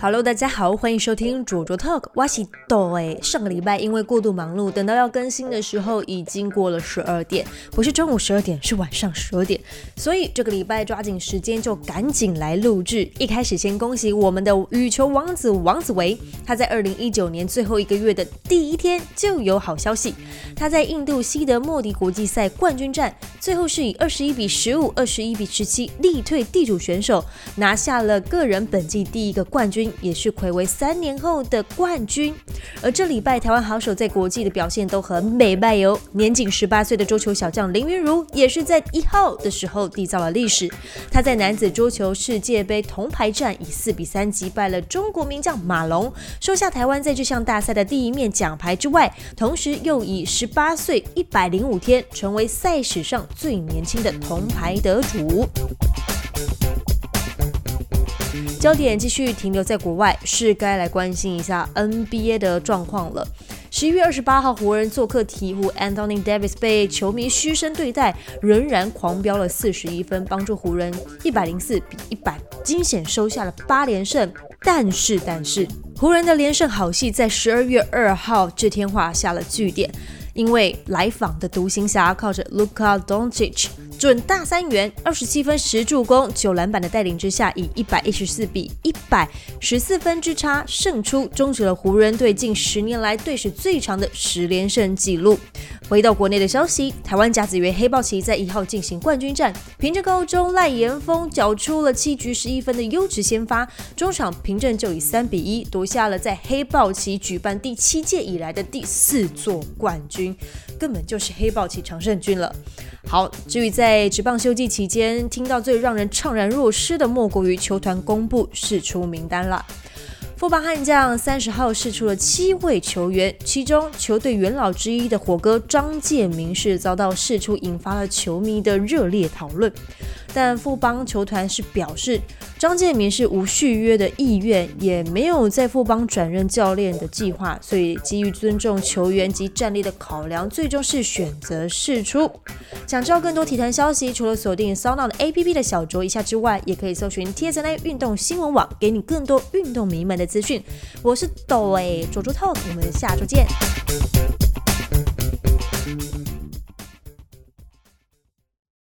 Hello，大家好，欢迎收听卓卓 Talk。哇西豆哎，上个礼拜因为过度忙碌，等到要更新的时候已经过了十二点，不是中午十二点，是晚上十二点。所以这个礼拜抓紧时间就赶紧来录制。一开始先恭喜我们的羽球王子王子维，他在二零一九年最后一个月的第一天就有好消息。他在印度西德莫迪国际赛冠军战，最后是以二十一比十五、二十一比十七力退地主选手，拿下了个人本季第一个冠军。也是魁违三年后的冠军，而这礼拜台湾好手在国际的表现都很美败哟。年仅十八岁的桌球小将林云如也是在一号的时候缔造了历史。他在男子桌球世界杯铜牌战以四比三击败了中国名将马龙，收下台湾在这项大赛的第一面奖牌之外，同时又以十八岁一百零五天成为赛史上最年轻的铜牌得主。焦点继续停留在国外，是该来关心一下 NBA 的状况了。十一月二十八号，湖人做客鹈鹕，Anthony Davis 被球迷嘘声对待，仍然狂飙了四十一分，帮助湖人一百零四比一百惊险收下了八连胜。但是，但是，湖人的连胜好戏在十二月二号这天画下了句点，因为来访的独行侠靠着 Luka Doncic。准大三元，二十七分十助攻九篮板的带领之下，以一百一十四比一百十四分之差胜出，终止了湖人队近十年来队史最长的十连胜纪录。回到国内的消息，台湾甲子园黑豹旗在一号进行冠军战，凭着高中赖延峰缴出了七局十一分的优质先发，中场凭证就以三比一夺下了在黑豹旗举办第七届以来的第四座冠军，根本就是黑豹旗常胜军了。好，至于在职棒休季期间，听到最让人怅然若失的，莫过于球团公布释出名单了。富邦悍将三十号释出了七位球员，其中球队元老之一的火哥张建明是遭到释出，引发了球迷的热烈讨论。但富邦球团是表示，张建明是无续约的意愿，也没有在富邦转任教练的计划，所以基于尊重球员及战力的考量，最终是选择释出。想知道更多体坛消息，除了锁定 s o n o 的 APP 的小酌一下之外，也可以搜寻 TSN 运动新闻网，给你更多运动迷们的资讯。我是抖诶卓卓 talk，我们下周见。